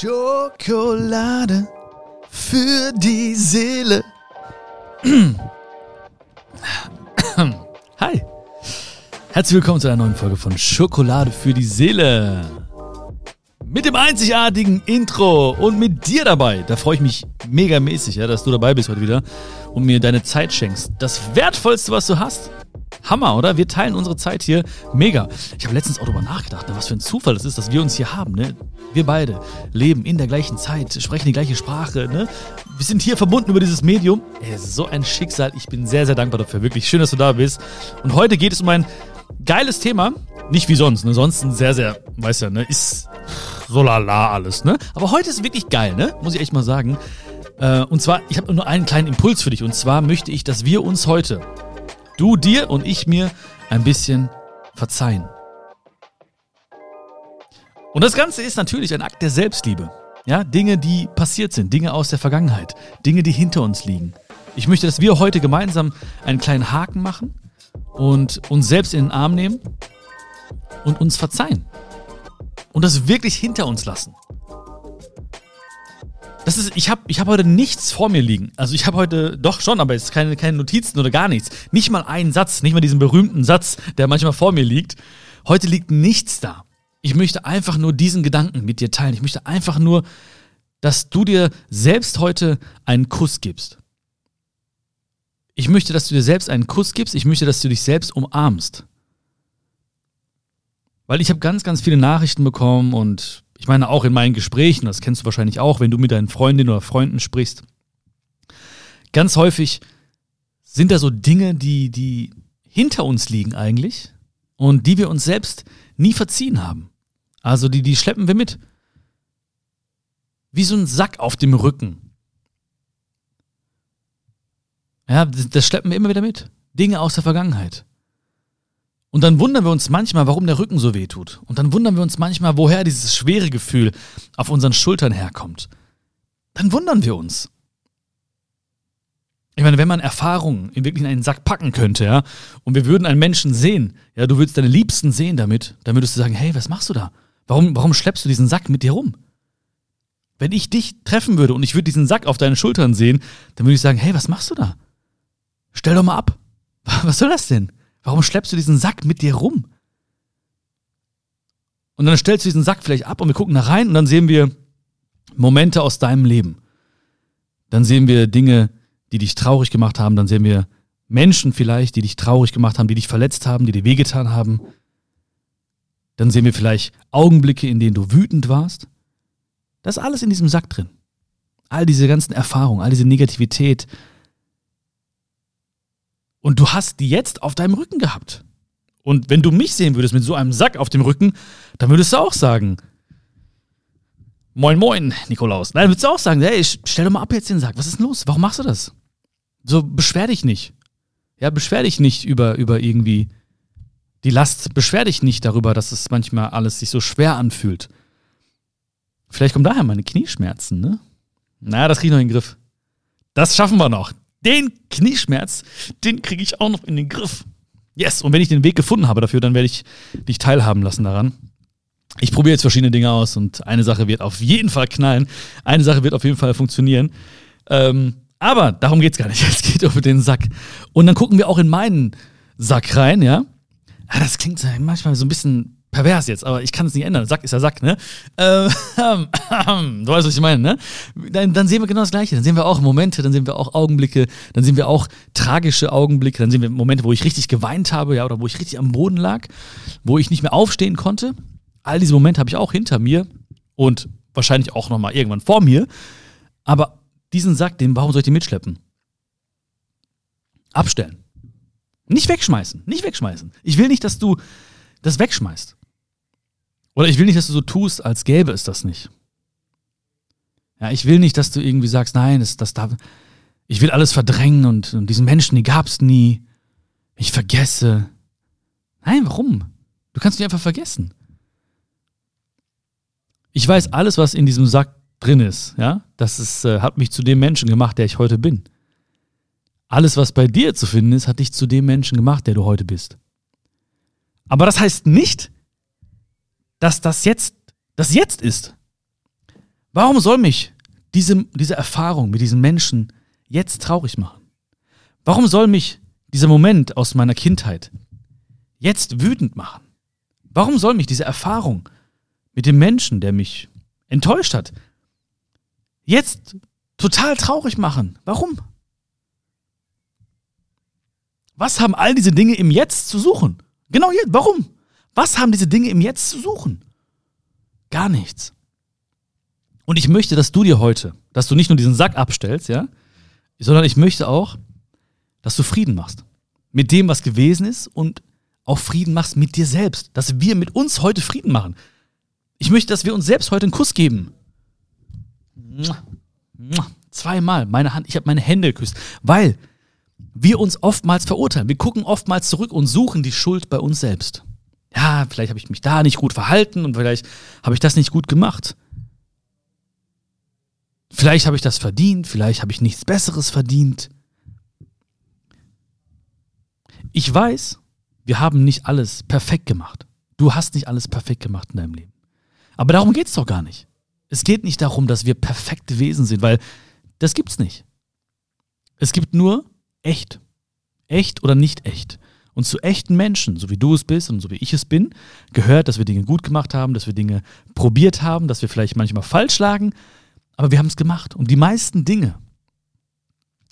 Schokolade für die Seele. Hi. Herzlich willkommen zu einer neuen Folge von Schokolade für die Seele. Mit dem einzigartigen Intro und mit dir dabei. Da freue ich mich megamäßig, ja, dass du dabei bist heute wieder und mir deine Zeit schenkst. Das Wertvollste, was du hast, Hammer, oder? Wir teilen unsere Zeit hier mega. Ich habe letztens auch darüber nachgedacht, ne, was für ein Zufall es ist, dass wir uns hier haben. Ne? Wir beide leben in der gleichen Zeit, sprechen die gleiche Sprache. Ne? Wir sind hier verbunden über dieses Medium. Ey, so ein Schicksal. Ich bin sehr, sehr dankbar dafür. Wirklich schön, dass du da bist. Und heute geht es um ein geiles Thema. Nicht wie sonst. Ne? Sonst ein sehr, sehr, weißt ja, ne? ist so lala alles. Ne? Aber heute ist wirklich geil, ne? muss ich echt mal sagen. Äh, und zwar, ich habe nur einen kleinen Impuls für dich. Und zwar möchte ich, dass wir uns heute Du dir und ich mir ein bisschen verzeihen. Und das Ganze ist natürlich ein Akt der Selbstliebe. Ja, Dinge, die passiert sind, Dinge aus der Vergangenheit, Dinge, die hinter uns liegen. Ich möchte, dass wir heute gemeinsam einen kleinen Haken machen und uns selbst in den Arm nehmen und uns verzeihen. Und das wirklich hinter uns lassen. Das ist, ich habe ich hab heute nichts vor mir liegen. Also ich habe heute, doch schon, aber jetzt keine, keine Notizen oder gar nichts. Nicht mal einen Satz, nicht mal diesen berühmten Satz, der manchmal vor mir liegt. Heute liegt nichts da. Ich möchte einfach nur diesen Gedanken mit dir teilen. Ich möchte einfach nur, dass du dir selbst heute einen Kuss gibst. Ich möchte, dass du dir selbst einen Kuss gibst. Ich möchte, dass du dich selbst umarmst. Weil ich habe ganz, ganz viele Nachrichten bekommen und ich meine auch in meinen Gesprächen, das kennst du wahrscheinlich auch, wenn du mit deinen Freundinnen oder Freunden sprichst, ganz häufig sind da so Dinge, die, die hinter uns liegen eigentlich und die wir uns selbst nie verziehen haben. Also die, die schleppen wir mit. Wie so ein Sack auf dem Rücken. Ja, das schleppen wir immer wieder mit. Dinge aus der Vergangenheit. Und dann wundern wir uns manchmal, warum der Rücken so weh tut. Und dann wundern wir uns manchmal, woher dieses schwere Gefühl auf unseren Schultern herkommt. Dann wundern wir uns. Ich meine, wenn man Erfahrungen in wirklich in einen Sack packen könnte, ja, und wir würden einen Menschen sehen, ja, du würdest deine Liebsten sehen damit, dann würdest du sagen, hey, was machst du da? Warum, warum schleppst du diesen Sack mit dir rum? Wenn ich dich treffen würde und ich würde diesen Sack auf deinen Schultern sehen, dann würde ich sagen, hey, was machst du da? Stell doch mal ab. Was soll das denn? Warum schleppst du diesen Sack mit dir rum? Und dann stellst du diesen Sack vielleicht ab und wir gucken da rein und dann sehen wir Momente aus deinem Leben. Dann sehen wir Dinge, die dich traurig gemacht haben. Dann sehen wir Menschen vielleicht, die dich traurig gemacht haben, die dich verletzt haben, die dir wehgetan haben. Dann sehen wir vielleicht Augenblicke, in denen du wütend warst. Das ist alles in diesem Sack drin. All diese ganzen Erfahrungen, all diese Negativität, und du hast die jetzt auf deinem Rücken gehabt. Und wenn du mich sehen würdest mit so einem Sack auf dem Rücken, dann würdest du auch sagen, Moin, moin, Nikolaus. Nein, würdest du auch sagen, hey, stell doch mal ab jetzt den Sack. Was ist denn los? Warum machst du das? So, beschwer dich nicht. Ja, beschwer dich nicht über, über irgendwie die Last. Beschwer dich nicht darüber, dass es manchmal alles sich so schwer anfühlt. Vielleicht kommen daher meine Knieschmerzen, ne? Naja, das kriege ich noch in den Griff. Das schaffen wir noch den Knieschmerz, den kriege ich auch noch in den Griff. Yes, und wenn ich den Weg gefunden habe dafür, dann werde ich dich teilhaben lassen daran. Ich probiere jetzt verschiedene Dinge aus und eine Sache wird auf jeden Fall knallen. Eine Sache wird auf jeden Fall funktionieren. Ähm, aber darum geht es gar nicht. Es geht um den Sack. Und dann gucken wir auch in meinen Sack rein, ja. ja ah, das klingt manchmal so ein bisschen pervers jetzt, aber ich kann es nicht ändern. Sack ist ja Sack, ne? Ähm, du weißt, was ich meine, ne? Dann, dann, sehen wir genau das Gleiche. Dann sehen wir auch Momente, dann sehen wir auch Augenblicke, dann sehen wir auch tragische Augenblicke, dann sehen wir Momente, wo ich richtig geweint habe, ja, oder wo ich richtig am Boden lag, wo ich nicht mehr aufstehen konnte. All diese Momente habe ich auch hinter mir und wahrscheinlich auch nochmal irgendwann vor mir. Aber diesen Sack, den, warum soll ich den mitschleppen? Abstellen. Nicht wegschmeißen, nicht wegschmeißen. Ich will nicht, dass du das wegschmeißt. Oder ich will nicht, dass du so tust, als gäbe es das nicht. Ja, ich will nicht, dass du irgendwie sagst, nein, das, das darf, ich will alles verdrängen und, und diesen Menschen, die gab es nie. Ich vergesse. Nein, warum? Du kannst mich einfach vergessen. Ich weiß alles, was in diesem Sack drin ist, ja, das ist, äh, hat mich zu dem Menschen gemacht, der ich heute bin. Alles, was bei dir zu finden ist, hat dich zu dem Menschen gemacht, der du heute bist. Aber das heißt nicht, dass das jetzt das jetzt ist. Warum soll mich diese, diese Erfahrung mit diesen Menschen jetzt traurig machen? Warum soll mich dieser Moment aus meiner Kindheit jetzt wütend machen? Warum soll mich diese Erfahrung mit dem Menschen, der mich enttäuscht hat, jetzt total traurig machen? Warum? Was haben all diese Dinge im Jetzt zu suchen? Genau jetzt. Warum? Was haben diese Dinge im Jetzt zu suchen? Gar nichts. Und ich möchte, dass du dir heute, dass du nicht nur diesen Sack abstellst, ja, sondern ich möchte auch, dass du Frieden machst mit dem, was gewesen ist und auch Frieden machst mit dir selbst, dass wir mit uns heute Frieden machen. Ich möchte, dass wir uns selbst heute einen Kuss geben. Zweimal meine Hand, ich habe meine Hände geküsst, weil wir uns oftmals verurteilen. Wir gucken oftmals zurück und suchen die Schuld bei uns selbst. Ja, vielleicht habe ich mich da nicht gut verhalten und vielleicht habe ich das nicht gut gemacht. Vielleicht habe ich das verdient, vielleicht habe ich nichts Besseres verdient. Ich weiß, wir haben nicht alles perfekt gemacht. Du hast nicht alles perfekt gemacht in deinem Leben. Aber darum geht es doch gar nicht. Es geht nicht darum, dass wir perfekte Wesen sind, weil das gibt's nicht. Es gibt nur echt. Echt oder nicht echt. Und zu echten Menschen, so wie du es bist und so wie ich es bin, gehört, dass wir Dinge gut gemacht haben, dass wir Dinge probiert haben, dass wir vielleicht manchmal falsch lagen, aber wir haben es gemacht. Und die meisten Dinge,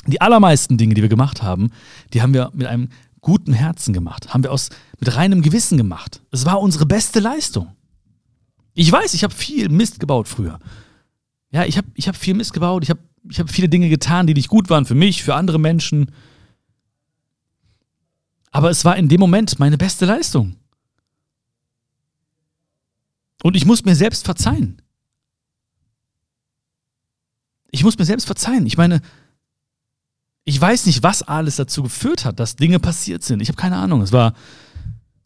die allermeisten Dinge, die wir gemacht haben, die haben wir mit einem guten Herzen gemacht, haben wir aus mit reinem Gewissen gemacht. Es war unsere beste Leistung. Ich weiß, ich habe viel Mist gebaut früher. Ja, ich habe ich hab viel Mist gebaut, ich habe ich habe viele Dinge getan, die nicht gut waren für mich, für andere Menschen. Aber es war in dem Moment meine beste Leistung. Und ich muss mir selbst verzeihen. Ich muss mir selbst verzeihen. Ich meine, ich weiß nicht, was alles dazu geführt hat, dass Dinge passiert sind. Ich habe keine Ahnung. Es war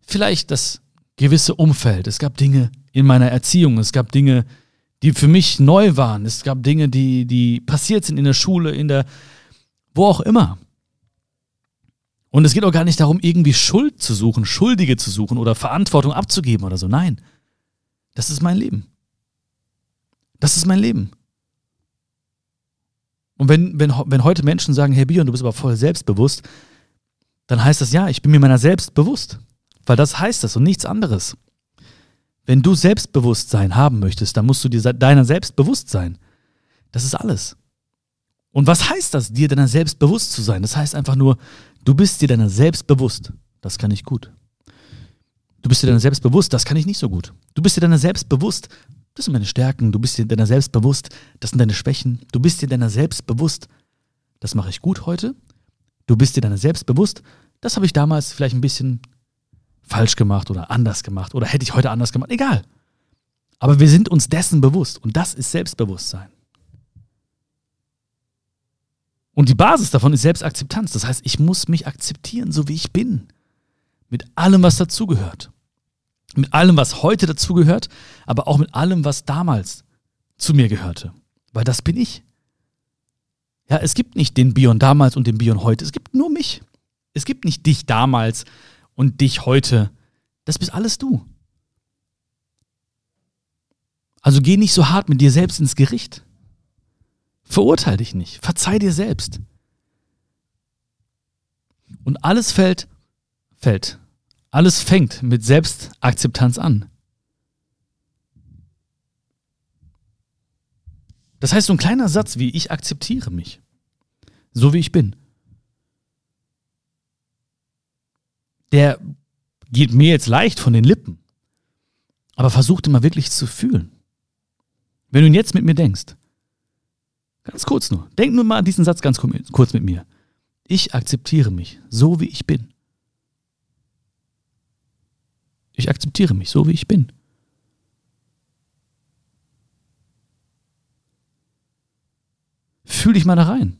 vielleicht das gewisse Umfeld. Es gab Dinge in meiner Erziehung. Es gab Dinge, die für mich neu waren. Es gab Dinge, die, die passiert sind in der Schule, in der, wo auch immer. Und es geht auch gar nicht darum, irgendwie Schuld zu suchen, Schuldige zu suchen oder Verantwortung abzugeben oder so. Nein. Das ist mein Leben. Das ist mein Leben. Und wenn, wenn, wenn heute Menschen sagen, hey Bion, du bist aber voll selbstbewusst, dann heißt das ja, ich bin mir meiner selbst bewusst. Weil das heißt das und nichts anderes. Wenn du Selbstbewusstsein haben möchtest, dann musst du dir deiner selbst bewusst sein. Das ist alles. Und was heißt das, dir deiner selbst bewusst zu sein? Das heißt einfach nur, du bist dir deiner selbst bewusst. Das kann ich gut. Du bist dir deiner selbst bewusst, das kann ich nicht so gut. Du bist dir deiner selbst bewusst, das sind meine Stärken, du bist dir deiner selbst bewusst, das sind deine Schwächen. Du bist dir deiner selbst bewusst, das mache ich gut heute. Du bist dir deiner selbst bewusst, das habe ich damals vielleicht ein bisschen falsch gemacht oder anders gemacht oder hätte ich heute anders gemacht. Egal. Aber wir sind uns dessen bewusst und das ist Selbstbewusstsein. Und die Basis davon ist Selbstakzeptanz. Das heißt, ich muss mich akzeptieren, so wie ich bin. Mit allem, was dazugehört. Mit allem, was heute dazugehört, aber auch mit allem, was damals zu mir gehörte. Weil das bin ich. Ja, es gibt nicht den Bion damals und den Bion heute. Es gibt nur mich. Es gibt nicht dich damals und dich heute. Das bist alles du. Also geh nicht so hart mit dir selbst ins Gericht. Verurteil dich nicht. Verzeih dir selbst. Und alles fällt, fällt. Alles fängt mit Selbstakzeptanz an. Das heißt, so ein kleiner Satz wie ich akzeptiere mich, so wie ich bin. der geht mir jetzt leicht von den Lippen. Aber versuch mal wirklich zu fühlen. Wenn du ihn jetzt mit mir denkst, ganz kurz nur, denk nur mal an diesen Satz ganz kurz mit mir. Ich akzeptiere mich, so wie ich bin. Ich akzeptiere mich, so wie ich bin. Fühl dich mal da rein.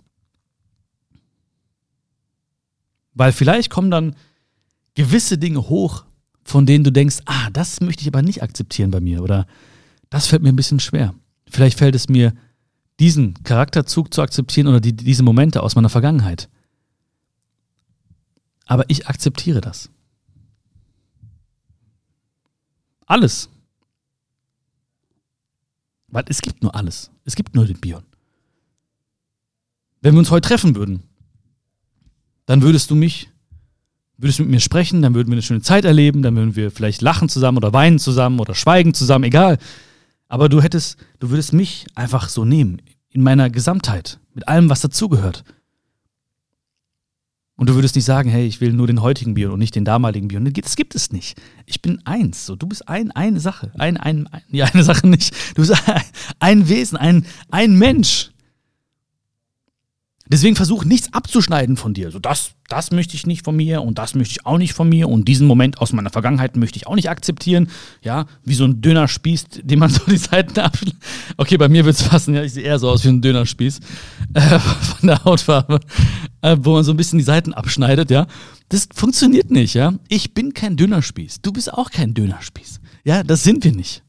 Weil vielleicht kommen dann gewisse Dinge hoch, von denen du denkst, ah, das möchte ich aber nicht akzeptieren bei mir oder das fällt mir ein bisschen schwer. Vielleicht fällt es mir, diesen Charakterzug zu akzeptieren oder die, diese Momente aus meiner Vergangenheit. Aber ich akzeptiere das. Alles. Weil es gibt nur alles. Es gibt nur den Bion. Wenn wir uns heute treffen würden, dann würdest du mich, würdest du mit mir sprechen, dann würden wir eine schöne Zeit erleben, dann würden wir vielleicht lachen zusammen oder weinen zusammen oder schweigen zusammen, egal. Aber du hättest, du würdest mich einfach so nehmen, in meiner Gesamtheit, mit allem, was dazugehört. Und du würdest nicht sagen, hey, ich will nur den heutigen Bion und nicht den damaligen Bion. Das gibt es nicht. Ich bin eins. So, du bist ein, eine Sache. Ein, ein, ein, ja, eine Sache nicht. Du bist ein, ein Wesen, ein, ein Mensch. Deswegen versuch nichts abzuschneiden von dir. So, das, das möchte ich nicht von mir und das möchte ich auch nicht von mir und diesen Moment aus meiner Vergangenheit möchte ich auch nicht akzeptieren. Ja, wie so ein Dönerspieß, den man so die Seiten abschneidet. Okay, bei mir wird es passen. Ja, ich sehe eher so aus wie ein Dönerspieß äh, von der Hautfarbe, äh, wo man so ein bisschen die Seiten abschneidet. Ja, das funktioniert nicht. Ja, ich bin kein Dönerspieß. Du bist auch kein Dönerspieß. Ja, das sind wir nicht.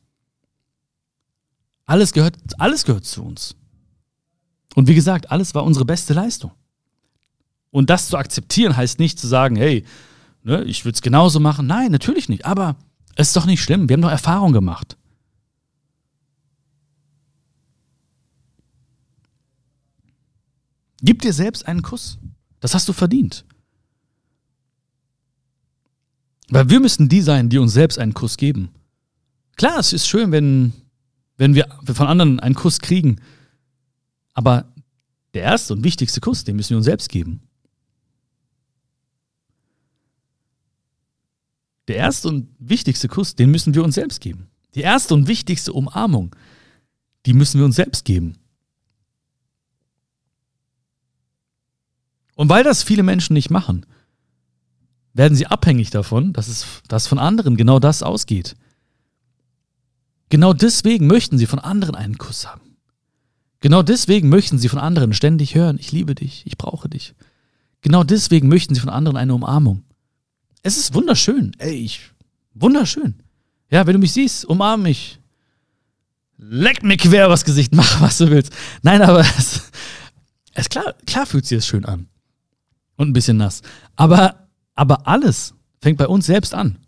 Alles gehört, alles gehört zu uns. Und wie gesagt, alles war unsere beste Leistung. Und das zu akzeptieren heißt nicht zu sagen, hey, ne, ich würde es genauso machen. Nein, natürlich nicht. Aber es ist doch nicht schlimm. Wir haben doch Erfahrung gemacht. Gib dir selbst einen Kuss. Das hast du verdient. Weil wir müssen die sein, die uns selbst einen Kuss geben. Klar, es ist schön, wenn, wenn wir von anderen einen Kuss kriegen. Aber der erste und wichtigste Kuss, den müssen wir uns selbst geben. Der erste und wichtigste Kuss, den müssen wir uns selbst geben. Die erste und wichtigste Umarmung, die müssen wir uns selbst geben. Und weil das viele Menschen nicht machen, werden sie abhängig davon, dass es dass von anderen genau das ausgeht. Genau deswegen möchten sie von anderen einen Kuss haben. Genau deswegen möchten sie von anderen ständig hören, ich liebe dich, ich brauche dich. Genau deswegen möchten sie von anderen eine Umarmung. Es ist wunderschön, ey, ich, wunderschön. Ja, wenn du mich siehst, umarm mich. Leck mir quer übers Gesicht, mach was du willst. Nein, aber es, es klar, klar fühlt sich das schön an. Und ein bisschen nass. Aber, aber alles fängt bei uns selbst an.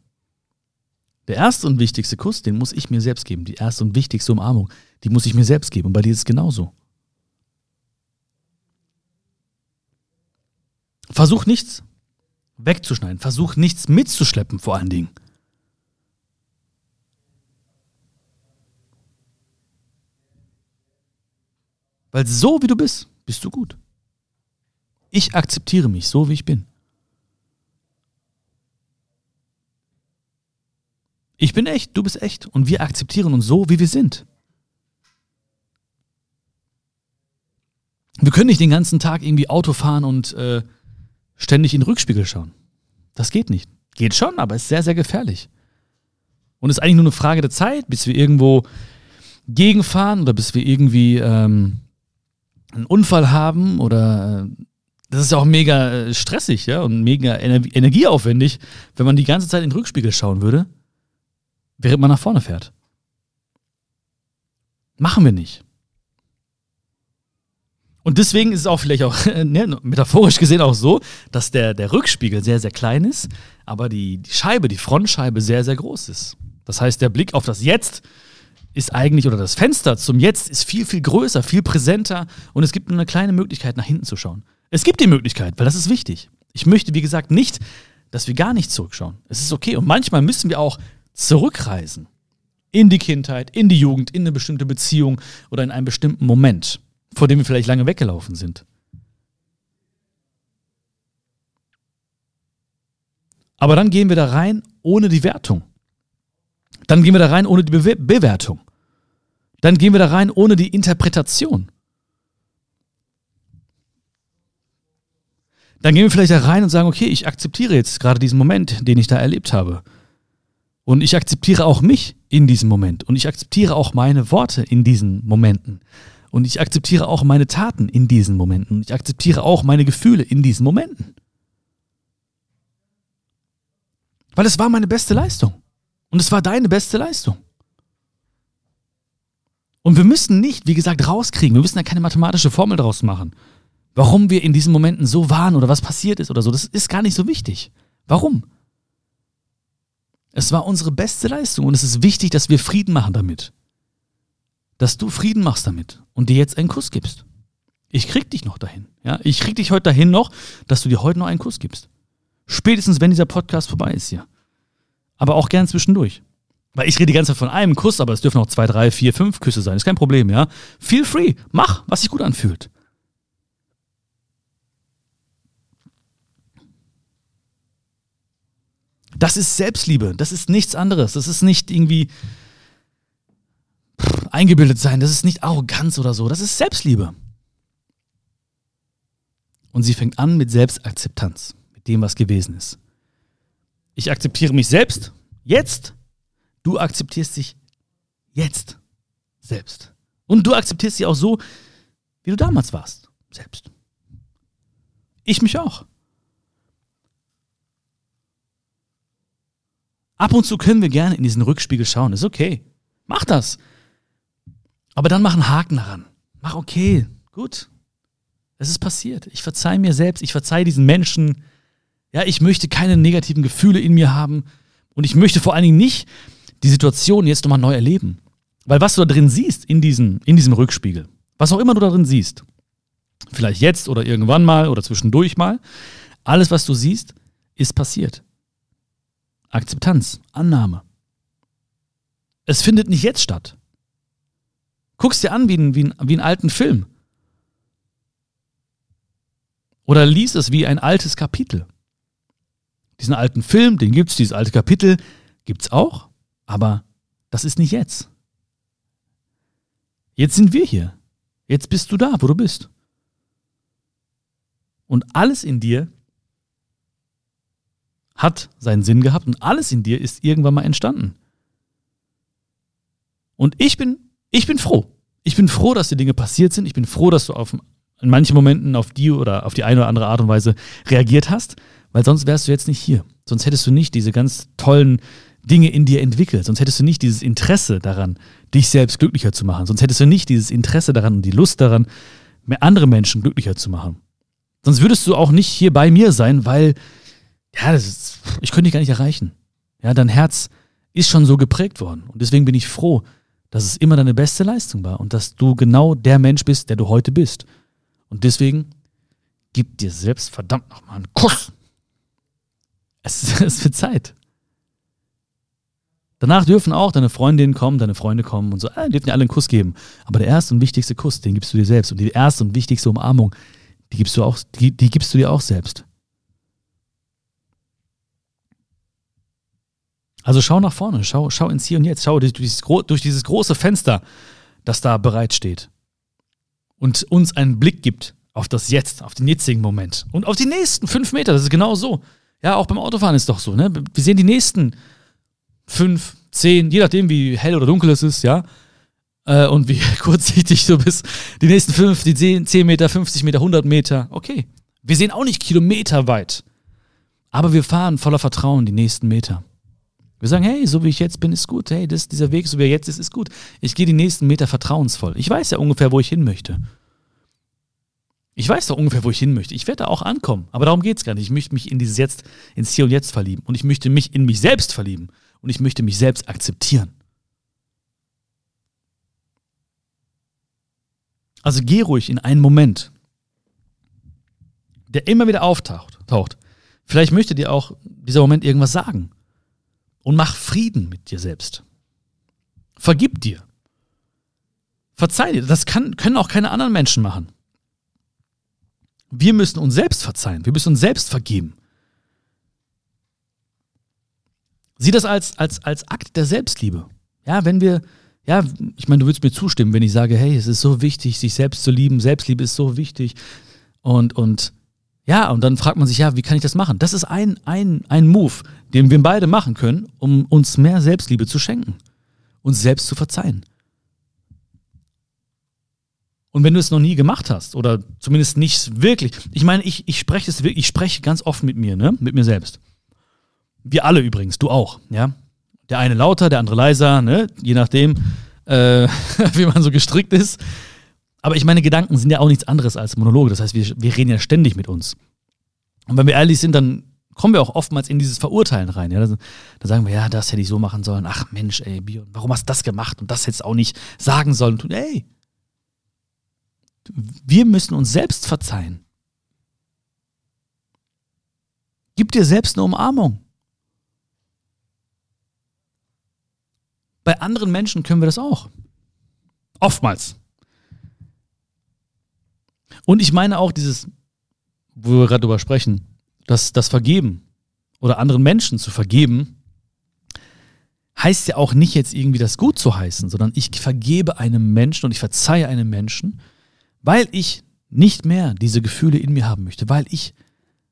Der erste und wichtigste Kuss, den muss ich mir selbst geben. Die erste und wichtigste Umarmung, die muss ich mir selbst geben. Und bei dir ist es genauso. Versuch nichts wegzuschneiden. Versuch nichts mitzuschleppen, vor allen Dingen. Weil so wie du bist, bist du gut. Ich akzeptiere mich so, wie ich bin. Ich bin echt, du bist echt und wir akzeptieren uns so, wie wir sind. Wir können nicht den ganzen Tag irgendwie Auto fahren und äh, ständig in den Rückspiegel schauen. Das geht nicht. Geht schon, aber ist sehr, sehr gefährlich. Und ist eigentlich nur eine Frage der Zeit, bis wir irgendwo gegenfahren oder bis wir irgendwie ähm, einen Unfall haben oder äh, das ist ja auch mega äh, stressig, ja, und mega ener energieaufwendig, wenn man die ganze Zeit in den Rückspiegel schauen würde während man nach vorne fährt. Machen wir nicht. Und deswegen ist es auch vielleicht auch ne, metaphorisch gesehen auch so, dass der, der Rückspiegel sehr, sehr klein ist, aber die, die Scheibe, die Frontscheibe sehr, sehr groß ist. Das heißt, der Blick auf das Jetzt ist eigentlich, oder das Fenster zum Jetzt ist viel, viel größer, viel präsenter und es gibt nur eine kleine Möglichkeit, nach hinten zu schauen. Es gibt die Möglichkeit, weil das ist wichtig. Ich möchte, wie gesagt, nicht, dass wir gar nicht zurückschauen. Es ist okay und manchmal müssen wir auch zurückreisen. In die Kindheit, in die Jugend, in eine bestimmte Beziehung oder in einen bestimmten Moment, vor dem wir vielleicht lange weggelaufen sind. Aber dann gehen wir da rein ohne die Wertung. Dann gehen wir da rein ohne die Be Bewertung. Dann gehen wir da rein ohne die Interpretation. Dann gehen wir vielleicht da rein und sagen, okay, ich akzeptiere jetzt gerade diesen Moment, den ich da erlebt habe. Und ich akzeptiere auch mich in diesem Moment. Und ich akzeptiere auch meine Worte in diesen Momenten. Und ich akzeptiere auch meine Taten in diesen Momenten. Und ich akzeptiere auch meine Gefühle in diesen Momenten. Weil es war meine beste Leistung. Und es war deine beste Leistung. Und wir müssen nicht, wie gesagt, rauskriegen. Wir müssen da keine mathematische Formel draus machen. Warum wir in diesen Momenten so waren oder was passiert ist oder so. Das ist gar nicht so wichtig. Warum? Es war unsere beste Leistung und es ist wichtig, dass wir Frieden machen damit. dass du Frieden machst damit und dir jetzt einen Kuss gibst. Ich krieg dich noch dahin. Ja, ich krieg dich heute dahin noch, dass du dir heute noch einen Kuss gibst. Spätestens, wenn dieser Podcast vorbei ist hier. Aber auch gern zwischendurch. Weil ich rede die ganze Zeit von einem Kuss, aber es dürfen auch zwei, drei, vier, fünf Küsse sein. Ist kein Problem, ja. Feel free. Mach, was sich gut anfühlt. Das ist Selbstliebe. Das ist nichts anderes. Das ist nicht irgendwie eingebildet sein. Das ist nicht Arroganz oder so. Das ist Selbstliebe. Und sie fängt an mit Selbstakzeptanz, mit dem, was gewesen ist. Ich akzeptiere mich selbst jetzt. Du akzeptierst dich jetzt selbst. Und du akzeptierst dich auch so, wie du damals warst, selbst. Ich mich auch. Ab und zu können wir gerne in diesen Rückspiegel schauen. Ist okay. Mach das. Aber dann mach einen Haken daran. Mach okay. Gut. Es ist passiert. Ich verzeih mir selbst. Ich verzeih diesen Menschen. Ja, ich möchte keine negativen Gefühle in mir haben. Und ich möchte vor allen Dingen nicht die Situation jetzt nochmal neu erleben. Weil was du da drin siehst, in diesem, in diesem Rückspiegel, was auch immer du da drin siehst, vielleicht jetzt oder irgendwann mal oder zwischendurch mal, alles, was du siehst, ist passiert. Akzeptanz, Annahme. Es findet nicht jetzt statt. Guck's dir an wie, wie, wie einen alten Film. Oder lies es wie ein altes Kapitel. Diesen alten Film, den gibt's, dieses alte Kapitel gibt's auch, aber das ist nicht jetzt. Jetzt sind wir hier. Jetzt bist du da, wo du bist. Und alles in dir hat seinen Sinn gehabt und alles in dir ist irgendwann mal entstanden. Und ich bin, ich bin froh. Ich bin froh, dass die Dinge passiert sind. Ich bin froh, dass du auf, in manchen Momenten auf die oder auf die eine oder andere Art und Weise reagiert hast, weil sonst wärst du jetzt nicht hier. Sonst hättest du nicht diese ganz tollen Dinge in dir entwickelt. Sonst hättest du nicht dieses Interesse daran, dich selbst glücklicher zu machen. Sonst hättest du nicht dieses Interesse daran und die Lust daran, mehr andere Menschen glücklicher zu machen. Sonst würdest du auch nicht hier bei mir sein, weil ja, das ist, ich könnte dich gar nicht erreichen. Ja, dein Herz ist schon so geprägt worden. Und deswegen bin ich froh, dass es immer deine beste Leistung war und dass du genau der Mensch bist, der du heute bist. Und deswegen gib dir selbst verdammt nochmal einen Kuss. Es, es wird Zeit. Danach dürfen auch deine Freundinnen kommen, deine Freunde kommen und so, äh, dürfen dir alle einen Kuss geben. Aber der erste und wichtigste Kuss, den gibst du dir selbst. Und die erste und wichtigste Umarmung, die gibst du auch, die, die gibst du dir auch selbst. Also schau nach vorne, schau, schau ins Hier und Jetzt, schau durch dieses, durch dieses große Fenster, das da bereitsteht. Und uns einen Blick gibt auf das Jetzt, auf den jetzigen Moment und auf die nächsten fünf Meter. Das ist genau so. Ja, auch beim Autofahren ist doch so. Ne? Wir sehen die nächsten fünf, zehn, je nachdem, wie hell oder dunkel es ist, ja. Äh, und wie kurzsichtig du bist. Die nächsten fünf, die zehn, zehn Meter, 50 Meter, 100 Meter. Okay. Wir sehen auch nicht Kilometer weit. Aber wir fahren voller Vertrauen die nächsten Meter. Wir sagen, hey, so wie ich jetzt bin, ist gut. Hey, das, dieser Weg, so wie er jetzt ist, ist gut. Ich gehe die nächsten Meter vertrauensvoll. Ich weiß ja ungefähr, wo ich hin möchte. Ich weiß doch ungefähr, wo ich hin möchte. Ich werde da auch ankommen. Aber darum geht es gar nicht. Ich möchte mich in dieses Jetzt, ins Hier und Jetzt verlieben. Und ich möchte mich in mich selbst verlieben. Und ich möchte mich selbst akzeptieren. Also geh ruhig in einen Moment, der immer wieder auftaucht. Taucht. Vielleicht möchte dir auch dieser Moment irgendwas sagen und mach Frieden mit dir selbst. Vergib dir. Verzeih dir. Das kann, können auch keine anderen Menschen machen. Wir müssen uns selbst verzeihen. Wir müssen uns selbst vergeben. Sieh das als, als, als Akt der Selbstliebe. Ja, wenn wir, ja, ich meine, du würdest mir zustimmen, wenn ich sage, hey, es ist so wichtig, sich selbst zu lieben. Selbstliebe ist so wichtig. Und, und ja, und dann fragt man sich, ja, wie kann ich das machen? Das ist ein, ein, ein Move, den wir beide machen können, um uns mehr Selbstliebe zu schenken, uns selbst zu verzeihen. Und wenn du es noch nie gemacht hast oder zumindest nicht wirklich, ich meine, ich, ich spreche es ich spreche ganz oft mit mir, ne, mit mir selbst. Wir alle übrigens, du auch, ja. Der eine lauter, der andere leiser, ne, je nachdem, äh, wie man so gestrickt ist. Aber ich meine, Gedanken sind ja auch nichts anderes als Monologe. Das heißt, wir, wir reden ja ständig mit uns. Und wenn wir ehrlich sind, dann kommen wir auch oftmals in dieses Verurteilen rein. Ja? Da, da sagen wir, ja, das hätte ich so machen sollen. Ach Mensch, ey, Bion, warum hast du das gemacht und das hättest du auch nicht sagen sollen. Ey, wir müssen uns selbst verzeihen. Gib dir selbst eine Umarmung. Bei anderen Menschen können wir das auch. Oftmals. Und ich meine auch dieses, wo wir gerade drüber sprechen, dass das Vergeben oder anderen Menschen zu vergeben, heißt ja auch nicht jetzt irgendwie das gut zu heißen, sondern ich vergebe einem Menschen und ich verzeihe einem Menschen, weil ich nicht mehr diese Gefühle in mir haben möchte, weil ich,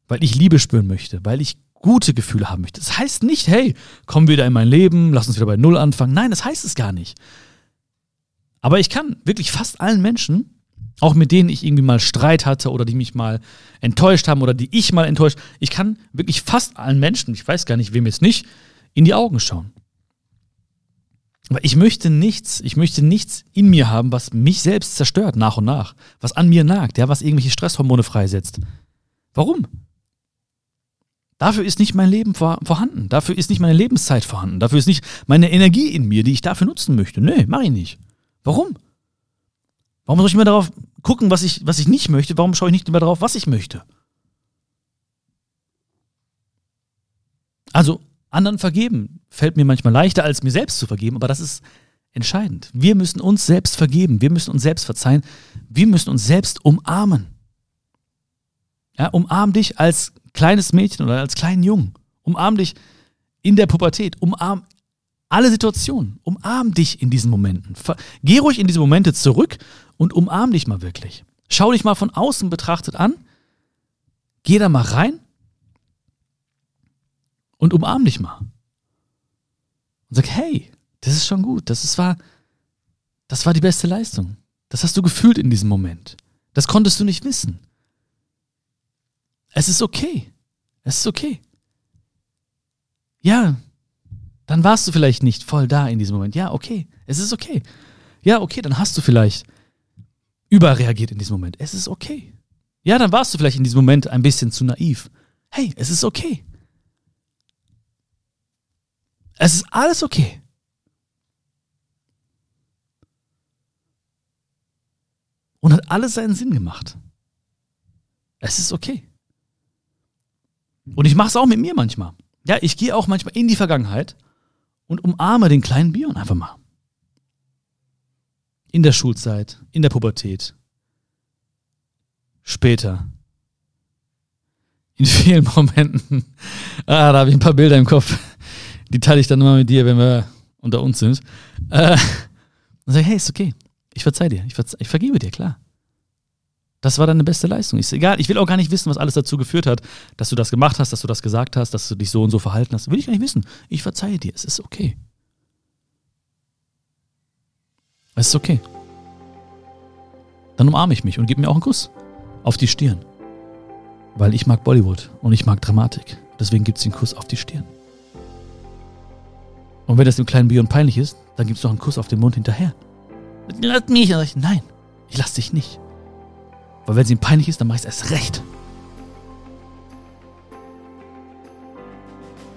weil ich Liebe spüren möchte, weil ich gute Gefühle haben möchte. Das heißt nicht, hey, komm wieder in mein Leben, lass uns wieder bei Null anfangen. Nein, das heißt es gar nicht. Aber ich kann wirklich fast allen Menschen auch mit denen ich irgendwie mal Streit hatte oder die mich mal enttäuscht haben oder die ich mal enttäuscht. Ich kann wirklich fast allen Menschen, ich weiß gar nicht, wem jetzt nicht, in die Augen schauen. Aber ich möchte nichts, ich möchte nichts in mir haben, was mich selbst zerstört nach und nach, was an mir nagt, ja, was irgendwelche Stresshormone freisetzt. Warum? Dafür ist nicht mein Leben vor, vorhanden. Dafür ist nicht meine Lebenszeit vorhanden. Dafür ist nicht meine Energie in mir, die ich dafür nutzen möchte. Nee, mach ich nicht. Warum? Warum soll ich immer darauf gucken, was ich, was ich nicht möchte? Warum schaue ich nicht immer darauf, was ich möchte? Also, anderen vergeben fällt mir manchmal leichter, als mir selbst zu vergeben, aber das ist entscheidend. Wir müssen uns selbst vergeben, wir müssen uns selbst verzeihen, wir müssen uns selbst umarmen. Ja, umarm dich als kleines Mädchen oder als kleinen Jungen. Umarm dich in der Pubertät. Umarm alle Situationen. Umarm dich in diesen Momenten. Geh ruhig in diese Momente zurück und umarm dich mal wirklich. Schau dich mal von außen betrachtet an. Geh da mal rein und umarm dich mal. Und sag, hey, das ist schon gut. Das ist, war, das war die beste Leistung. Das hast du gefühlt in diesem Moment. Das konntest du nicht wissen. Es ist okay. Es ist okay. Ja, dann warst du vielleicht nicht voll da in diesem Moment. Ja, okay, es ist okay. Ja, okay, dann hast du vielleicht überreagiert in diesem Moment. Es ist okay. Ja, dann warst du vielleicht in diesem Moment ein bisschen zu naiv. Hey, es ist okay. Es ist alles okay. Und hat alles seinen Sinn gemacht. Es ist okay. Und ich mache es auch mit mir manchmal. Ja, ich gehe auch manchmal in die Vergangenheit und umarme den kleinen Bion einfach mal. In der Schulzeit, in der Pubertät, später, in vielen Momenten. Ah, da habe ich ein paar Bilder im Kopf. Die teile ich dann immer mit dir, wenn wir unter uns sind. Äh, und sage, hey, ist okay. Ich verzeih dir. Ich, verze ich vergebe dir, klar. Das war deine beste Leistung. Ist egal. Ich will auch gar nicht wissen, was alles dazu geführt hat, dass du das gemacht hast, dass du das gesagt hast, dass du dich so und so verhalten hast. Will ich gar nicht wissen. Ich verzeihe dir. Es ist okay. Es ist okay. Dann umarme ich mich und gebe mir auch einen Kuss auf die Stirn. Weil ich mag Bollywood und ich mag Dramatik. Deswegen gibt es den Kuss auf die Stirn. Und wenn das dem kleinen Bion peinlich ist, dann gibt es noch einen Kuss auf den Mund hinterher. Lass mich. Nein, ich lass dich nicht. Weil wenn es ihm peinlich ist, dann mache ich es erst recht.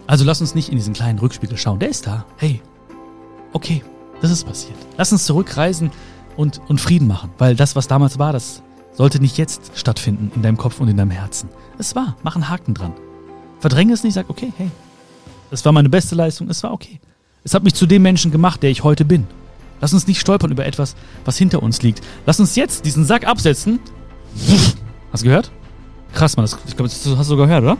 Also lass uns nicht in diesen kleinen Rückspiegel schauen. Der ist da. Hey, okay, das ist passiert. Lass uns zurückreisen und, und Frieden machen. Weil das, was damals war, das sollte nicht jetzt stattfinden in deinem Kopf und in deinem Herzen. Es war. Mach einen Haken dran. Verdränge es nicht, sag, okay, hey, das war meine beste Leistung, es war okay. Es hat mich zu dem Menschen gemacht, der ich heute bin. Lass uns nicht stolpern über etwas, was hinter uns liegt. Lass uns jetzt diesen Sack absetzen Hast du gehört? Krass, Mann. Das, ich glaube, das hast du sogar gehört, oder?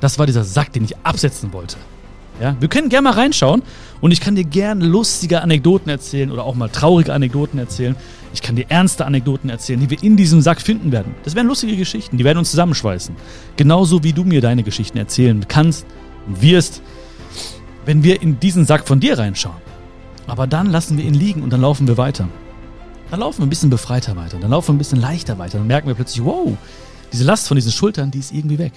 Das war dieser Sack, den ich absetzen wollte. Ja, wir können gerne mal reinschauen und ich kann dir gerne lustige Anekdoten erzählen oder auch mal traurige Anekdoten erzählen. Ich kann dir ernste Anekdoten erzählen, die wir in diesem Sack finden werden. Das wären lustige Geschichten, die werden uns zusammenschweißen. Genauso wie du mir deine Geschichten erzählen kannst und wirst, wenn wir in diesen Sack von dir reinschauen. Aber dann lassen wir ihn liegen und dann laufen wir weiter. Dann laufen wir ein bisschen befreiter weiter, dann laufen wir ein bisschen leichter weiter. Dann merken wir plötzlich, wow, diese Last von diesen Schultern, die ist irgendwie weg.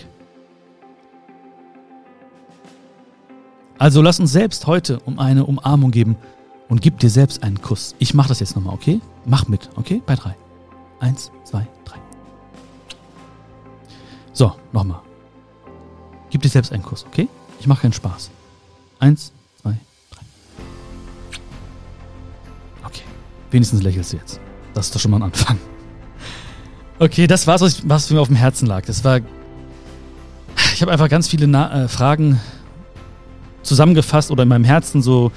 Also lass uns selbst heute um eine Umarmung geben und gib dir selbst einen Kuss. Ich mach das jetzt nochmal, okay? Mach mit, okay? Bei drei. Eins, zwei, drei. So, nochmal. Gib dir selbst einen Kuss, okay? Ich mache keinen Spaß. Eins, Wenigstens lächelst du jetzt. Das ist doch schon mal ein Anfang. Okay, das war's, was, was mir auf dem Herzen lag. Das war. Ich habe einfach ganz viele Na äh, Fragen zusammengefasst oder in meinem Herzen so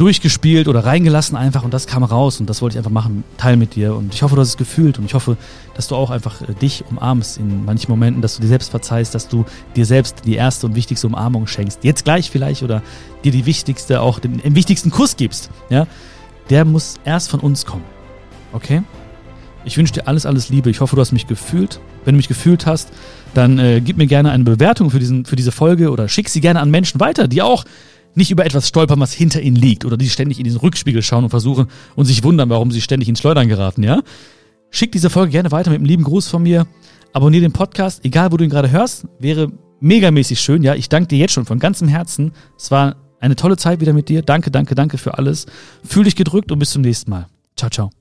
durchgespielt oder reingelassen einfach und das kam raus und das wollte ich einfach machen, teilen mit dir und ich hoffe, du hast es gefühlt und ich hoffe, dass du auch einfach äh, dich umarmst in manchen Momenten, dass du dir selbst verzeihst, dass du dir selbst die erste und wichtigste Umarmung schenkst, jetzt gleich vielleicht oder dir die wichtigste, auch den, den wichtigsten Kuss gibst, ja, der muss erst von uns kommen, okay? Ich wünsche dir alles, alles Liebe. Ich hoffe, du hast mich gefühlt. Wenn du mich gefühlt hast, dann äh, gib mir gerne eine Bewertung für, diesen, für diese Folge oder schick sie gerne an Menschen weiter, die auch nicht über etwas stolpern, was hinter ihnen liegt oder die ständig in diesen Rückspiegel schauen und versuchen und sich wundern, warum sie ständig ins Schleudern geraten, ja? Schick diese Folge gerne weiter mit einem lieben Gruß von mir. Abonnier den Podcast, egal wo du ihn gerade hörst, wäre megamäßig schön, ja? Ich danke dir jetzt schon von ganzem Herzen. Es war eine tolle Zeit wieder mit dir. Danke, danke, danke für alles. Fühl dich gedrückt und bis zum nächsten Mal. Ciao, ciao.